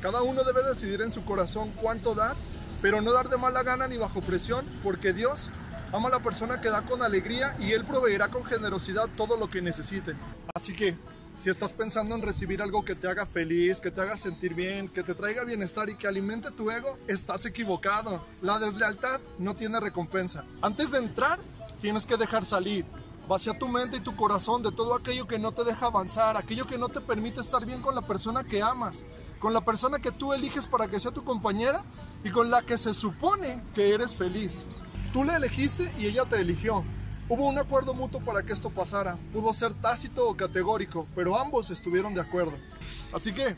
Cada uno debe decidir en su corazón cuánto dar, pero no dar de mala gana ni bajo presión, porque Dios ama a la persona que da con alegría y Él proveerá con generosidad todo lo que necesite. Así que, si estás pensando en recibir algo que te haga feliz, que te haga sentir bien, que te traiga bienestar y que alimente tu ego, estás equivocado. La deslealtad no tiene recompensa. Antes de entrar, tienes que dejar salir. Vacía tu mente y tu corazón de todo aquello que no te deja avanzar, aquello que no te permite estar bien con la persona que amas, con la persona que tú eliges para que sea tu compañera y con la que se supone que eres feliz. Tú la elegiste y ella te eligió. Hubo un acuerdo mutuo para que esto pasara. Pudo ser tácito o categórico, pero ambos estuvieron de acuerdo. Así que,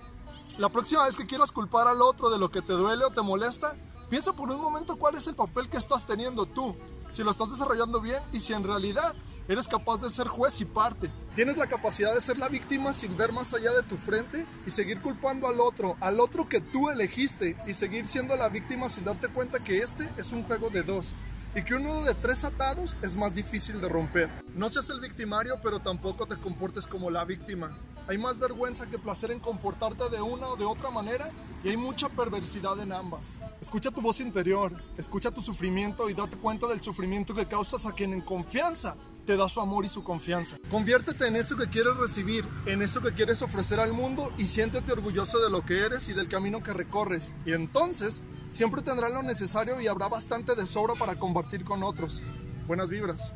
la próxima vez que quieras culpar al otro de lo que te duele o te molesta, piensa por un momento cuál es el papel que estás teniendo tú, si lo estás desarrollando bien y si en realidad Eres capaz de ser juez y parte. Tienes la capacidad de ser la víctima sin ver más allá de tu frente y seguir culpando al otro, al otro que tú elegiste y seguir siendo la víctima sin darte cuenta que este es un juego de dos y que uno de tres atados es más difícil de romper. No seas el victimario, pero tampoco te comportes como la víctima. Hay más vergüenza que placer en comportarte de una o de otra manera y hay mucha perversidad en ambas. Escucha tu voz interior, escucha tu sufrimiento y date cuenta del sufrimiento que causas a quien en confianza te da su amor y su confianza. Conviértete en eso que quieres recibir, en eso que quieres ofrecer al mundo y siéntete orgulloso de lo que eres y del camino que recorres. Y entonces siempre tendrás lo necesario y habrá bastante de sobra para compartir con otros. Buenas vibras.